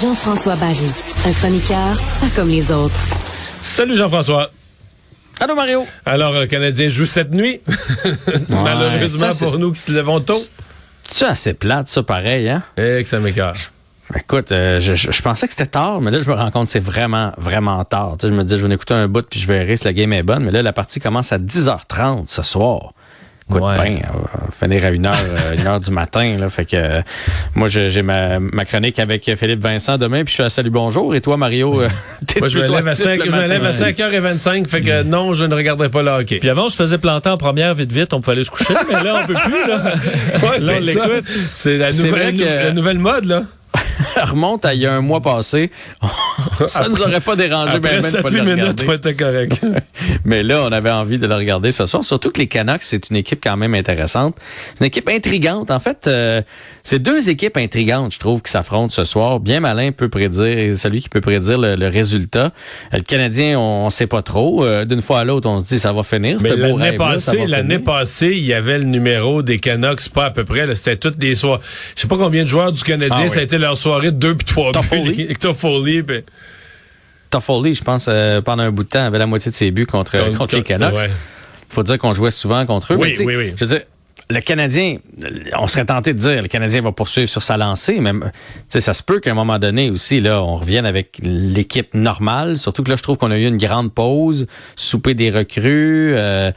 Jean-François Barry, un chroniqueur pas comme les autres. Salut Jean-François. Allô Mario. Alors, le Canadien joue cette nuit? Malheureusement ça, pour nous qui se lèvons tôt. C'est assez plate, ça, pareil, hein? Et que ça m'écarte. Écoute, euh, je, je- je pensais que c'était tard, mais là, je me rends compte que c'est vraiment, vraiment tard. Tu sais, je me dis, je vais en écouter un bout, puis je verrai si la game est bonne. Mais là, la partie commence à 10h30 ce soir. Écoute, Ouais. ben, on va finir à 1h, une heure du matin. Là, fait que euh, moi, j'ai ma, ma chronique avec Philippe Vincent demain, puis je suis à Salut Bonjour. Et toi, Mario, euh, t'es Moi, je me lève à, actif 5, le je me lève à 5h25, fait que non, je ne regarderai pas le hockey. Puis avant, je faisais planter en première vite vite, on pouvait aller se coucher, mais là, on peut plus, là. Ouais, Là, c'est on ça. l'écoute. C'est la, nouvelle- la nouvelle mode, là. Remonte à il y a un mois passé. ça nous aurait pas dérangé, Après ben, de pas 7-8 le minutes, regarder. on était correct. Mais là, on avait envie de le regarder ce soir. Surtout que les Canucks, c'est une équipe quand même intéressante. C'est une équipe intrigante. En fait, euh, c'est deux équipes intrigantes, je trouve, qui s'affrontent ce soir. Bien malin peut prédire, celui qui peut prédire le, le résultat. Euh, Le Canadien, on, on sait pas trop. Euh, D'une fois à l'autre, on se dit ça va finir. Mais l'année ça passée, l'année passée, il y avait le numéro des Canucks, pas à peu près. C'était toutes des soirs. Je sais pas combien de joueurs du Canadien, Ah oui. ça a été leur soirée de deux puis trois buts. Toffoli, puis- Toffoli, je pense, euh, pendant un bout de temps, avait la moitié de ses buts contre, Contre- contre les Canucks. ouais. faut dire qu'on jouait souvent contre eux. Oui, mais oui, oui. Je veux dire, le Canadien, on serait tenté de dire, le Canadien va poursuivre sur sa lancée, mais tu sais, ça se peut qu'à un moment donné aussi, là, on revienne avec l'équipe normale. Surtout que là, je trouve qu'on a eu une grande pause, souper des recrues. euh,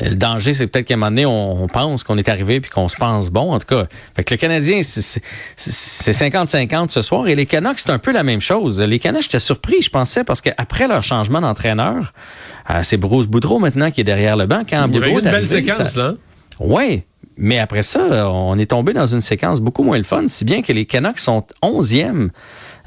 le danger, c'est peut-être qu'à un moment donné, on, on pense qu'on est arrivé puis qu'on se pense bon. En tout cas, fait que le Canadien, c'est- c'est c'est 50-50 ce soir. Et les Canucks, c'est un peu la même chose. Les Canucks, j'étais surpris, je pensais, parce qu'après leur changement d'entraîneur, euh, c'est Bruce Boudreau maintenant qui est derrière le banc. Quand Il y avait eu Boudreau une belle arrivé, séquence, ça- là. oui, mais après ça, on est tombé dans une séquence beaucoup moins le fun, si bien que les Canucks sont 11e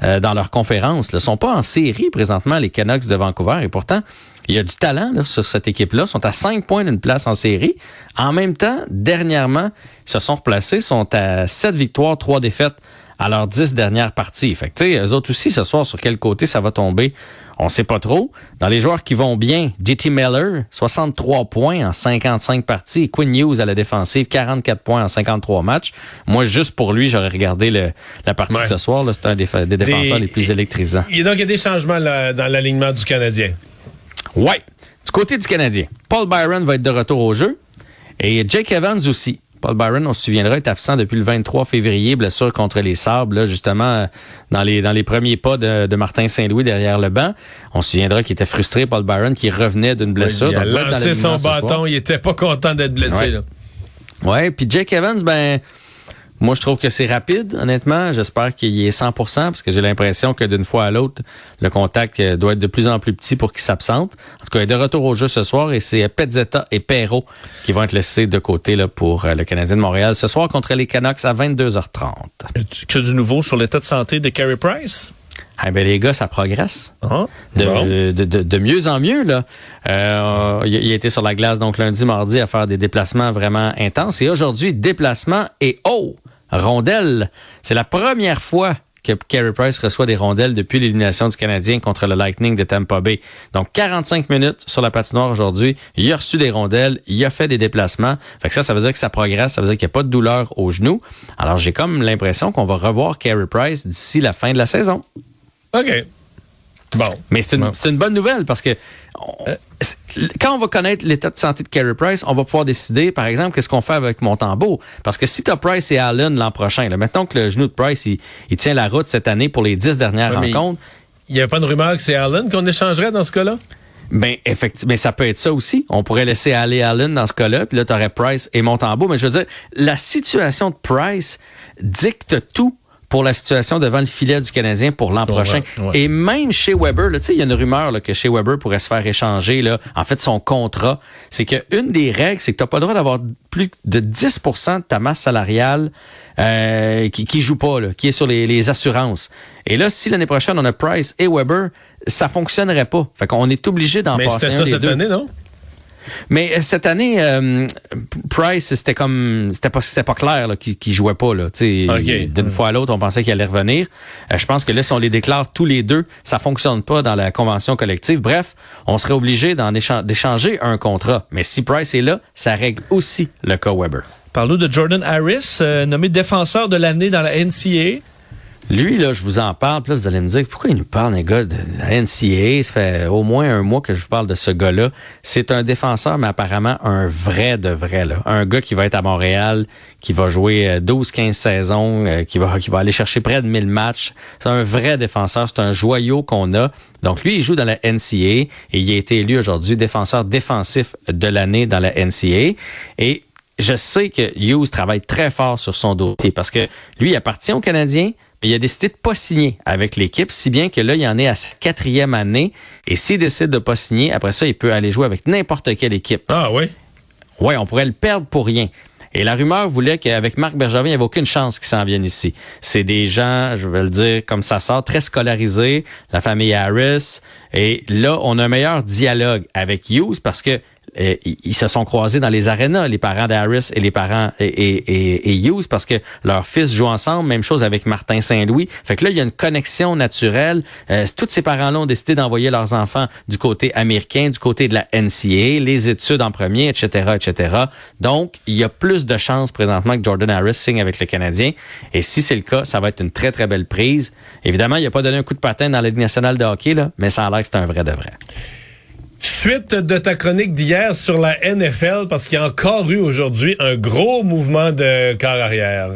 euh, dans leur conférence. Ils ne sont pas en série présentement, les Canucks de Vancouver, et pourtant, il y a du talent sur cette équipe-là. Sont à 5 points d'une place en série. En même temps, dernièrement, ils se sont replacés, sont à 7 victoires, 3 défaites à leurs 10 dernières parties. Fait que, eux autres aussi, ce soir, sur quel côté ça va tomber, on sait pas trop. Dans les joueurs qui vont bien, JT Miller, 63 points en 55 parties. Quinn Hughes à la défensive, 44 points en 53 matchs. Moi, juste pour lui, j'aurais regardé le- la partie Ouais. de ce soir. C'est un des, des défenseurs les plus électrisants. Et donc, il y a des changements là, dans l'alignement du Canadien. Ouais. Du côté du Canadien, Paul Byron va être de retour au jeu et Jake Evans aussi. Paul Byron, on se souviendra, est absent depuis le 23 février, blessure contre les Sables, là, justement euh, dans les dans les premiers pas de, de Martin Saint-Louis derrière le banc. On se souviendra qu'il était frustré, Paul Byron, qui revenait d'une blessure. il a donc dans lancé son bâton, il était pas content d'être blessé. Ouais. là. Ouais, puis Jake Evans, ben, moi je trouve que c'est rapide, honnêtement. J'espère qu'il y est 100% parce que j'ai l'impression que d'une fois à l'autre, le contact euh, doit être de plus en plus petit pour qu'il s'absente. En tout cas, il est de retour au jeu ce soir et c'est Pezzetta et Perrault qui vont être laissés de côté là, pour euh, le Canadien de Montréal ce soir contre les Canucks à 22h30. As-tu que du nouveau sur l'état de santé de Carey Price? Ah ben les gars, ça progresse. Ah, de, bon. de, de- de mieux en mieux. Là. Euh, il, été sur la glace donc lundi, mardi à faire des déplacements vraiment intenses. Et aujourd'hui, déplacement et oh, rondelle. C'est la première fois que Carey Price reçoit des rondelles depuis l'élimination du Canadien contre le Lightning de Tampa Bay. Donc 45 minutes sur la patinoire aujourd'hui. Il a reçu des rondelles, il a fait des déplacements. Fait ça, ça veut dire que ça progresse, ça veut dire qu'il n'y a pas de douleur au genou. Alors j'ai comme l'impression qu'on va revoir Carey Price d'ici la fin de la saison. OK. Bon. Mais c'est une, Bon. c'est une bonne nouvelle parce que on- Euh. quand on va connaître l'état de santé de Carey Price, on va pouvoir décider, par exemple, qu'est-ce qu'on fait avec Montembeau. Parce que si tu as Price et Allen l'an prochain, là, maintenant que le genou de Price, il, il tient la route cette année pour les dix dernières Ouais, rencontres, Il n'y a pas de rumeur que c'est Allen qu'on échangerait dans ce cas-là? Ben, effectivement, mais ça peut être ça aussi. On pourrait laisser aller Allen dans ce cas-là, puis là, tu aurais Price et Montembeau. Mais je veux dire, la situation de Price dicte tout pour la situation devant le filet du Canadien pour l'an prochain. ouais. Et même chez Weber, tu sais, il y a une rumeur là, que chez Weber pourrait se faire échanger, là, en fait, son contrat. C'est qu'une des règles, c'est que tu n'as pas le droit d'avoir plus de 10% de ta masse salariale euh, qui, qui joue pas, là, qui est sur les, les assurances. Et là, si l'année prochaine, on a Price et Weber, ça fonctionnerait pas. Fait qu'on est obligé d'en Mais passer c'était un ça des cette deux. année, non? Mais euh, cette année, euh, Price, c'était comme c'était pas c'était pas clair là, qu'il qu'il jouait pas là. Tu sais, Ok. D'une fois à l'autre, on pensait qu'il allait revenir. Euh, je pense que là, si on les déclare tous les deux, ça fonctionne pas dans la convention collective. Bref, on serait obligé d'en échan- d'échanger un contrat. Mais si Price est là, ça règle aussi le cas Weber. Parlons de Jordan Harris, euh, nommé défenseur de l'année dans la NCAA. Lui, là, je vous en parle, puis là, vous allez me dire, pourquoi il nous parle, les gars, de la NCAA? Ça fait au moins un mois que je vous parle de ce gars-là. C'est un défenseur, mais apparemment un vrai de vrai, là. Un gars qui va être à Montréal, qui va jouer euh, 12-15 saisons, euh, qui, va, qui va aller chercher près de 1000 matchs. C'est un vrai défenseur, c'est un joyau qu'on a. Donc, lui, il joue dans la NCAA et il a été élu aujourd'hui défenseur défensif de l'année dans la NCAA. Et je sais que Hughes travaille très fort sur son dossier parce que lui, il appartient aux Canadiens, mais il a décidé de pas signer avec l'équipe, si bien que là, il en est à sa quatrième année. Et s'il décide de pas signer, après ça, il peut aller jouer avec n'importe quelle équipe. Ah oui? Ouais, on pourrait le perdre pour rien. Et la rumeur voulait qu'avec Marc Bergevin, il n'y avait aucune chance qu'il s'en vienne ici. C'est des gens, je vais le dire comme ça sort, très scolarisés, la famille Harris. Et là, on a un meilleur dialogue avec Hughes parce que euh, ils se sont croisés dans les arénas, les parents d'Harris et les parents et, et, et- et Hughes, parce que leurs fils jouent ensemble. Même chose avec Martin Saint-Louis. Fait que là, il y a une connexion naturelle. Euh, tous ces parents-là ont décidé d'envoyer leurs enfants du côté américain, du côté de la NCA, les études en premier, etc., etc. Donc, il y a plus de chances présentement que Jordan Harris signe avec le Canadien. Et si c'est le cas, ça va être une très, très belle prise. Évidemment, il n'a pas donné un coup de patin dans la Ligue nationale de hockey, là, mais ça a l'air que c'est un vrai de vrai. Suite de ta chronique d'hier sur la NFL, parce qu'il y a encore eu aujourd'hui un gros mouvement de corps arrière.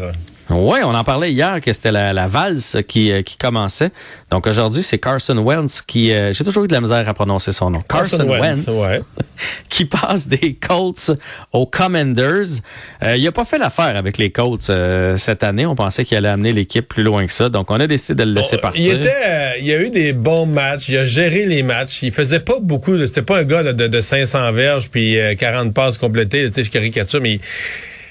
Oui, on en parlait hier que c'était la, la valse qui, euh, qui commençait. Donc aujourd'hui, c'est Carson Wentz qui... euh, J'ai toujours eu de la misère à prononcer son nom. Carson Wentz, ouais. qui passe des Colts aux Commanders. Euh, il n'a pas fait l'affaire avec les Colts euh, cette année. On pensait qu'il allait amener l'équipe plus loin que ça. Donc on a décidé de le laisser Bon, partir. Il était, euh, il y a eu des bons matchs. Il a géré les matchs. Il faisait pas beaucoup. C'était pas un gars de, de 500 verges puis euh, 40 passes complétées. Tu sais, je caricature, mais il-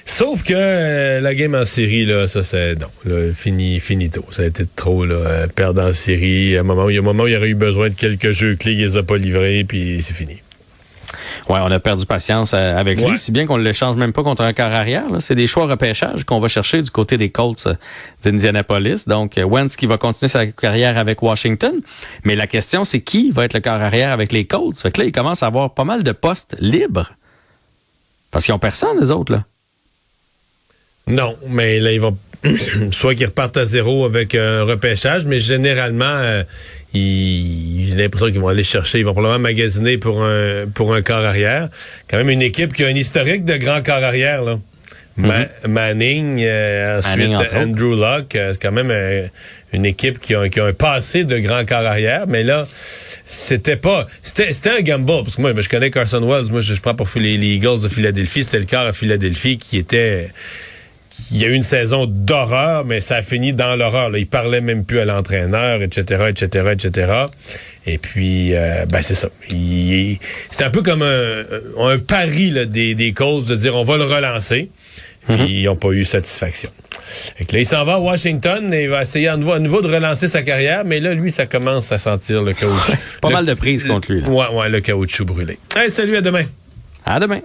sauf que euh, la game en série là, ça c'est non, là, fini, finito. Ça a été trop là, euh, perdre en série. À un moment, où- il y a un moment où il y aurait eu besoin de quelques jeux clés, il les a pas livrés, puis c'est fini. Ouais, on a perdu patience euh, avec Ouais. lui, si bien qu'on ne l'échange même pas contre un quart arrière. C'est des choix repêchage qu'on va chercher du côté des Colts d'Indianapolis. Donc, Wentz qui va continuer sa carrière avec Washington. Mais la question, c'est qui va être le quart arrière avec les Colts? Fait que là, il commence à avoir pas mal de postes libres. Parce qu'ils ont personne, les autres, là. Non, mais là, ils vont soit qu'ils repartent à zéro avec un repêchage, mais généralement, euh, ils- j'ai l'impression qu'ils vont aller chercher, ils vont probablement magasiner pour un pour un corps arrière. Quand même une équipe qui a un historique de grand corps arrière, là. Ma- Manning, euh, ensuite Manning. Andrew Luck, euh, c'est quand même euh, une équipe qui a, qui a un passé de grand corps arrière, mais là, c'était pas, c'était c'était un gamble parce que moi, je connais Carson Wells, moi je, je prends pour les, les Eagles de Philadelphie, c'était le quart à Philadelphie qui était il y a eu une saison d'horreur, mais ça a fini dans l'horreur. là. Il parlait même plus à l'entraîneur, etc., etc., etc. Et puis, euh, ben c'est ça. Il- C'était un peu comme un, un pari là, des, des Colts de dire on va le relancer. Puis Ils n'ont pas eu satisfaction. Que là, il s'en va à Washington et il va essayer à nouveau, à nouveau de relancer sa carrière, mais là, lui, ça commence à sentir le caoutchouc. Pas Le- mal de prises contre lui, là. Ouais, ouais, le caoutchouc brûlé. Hey, salut, à demain. À demain.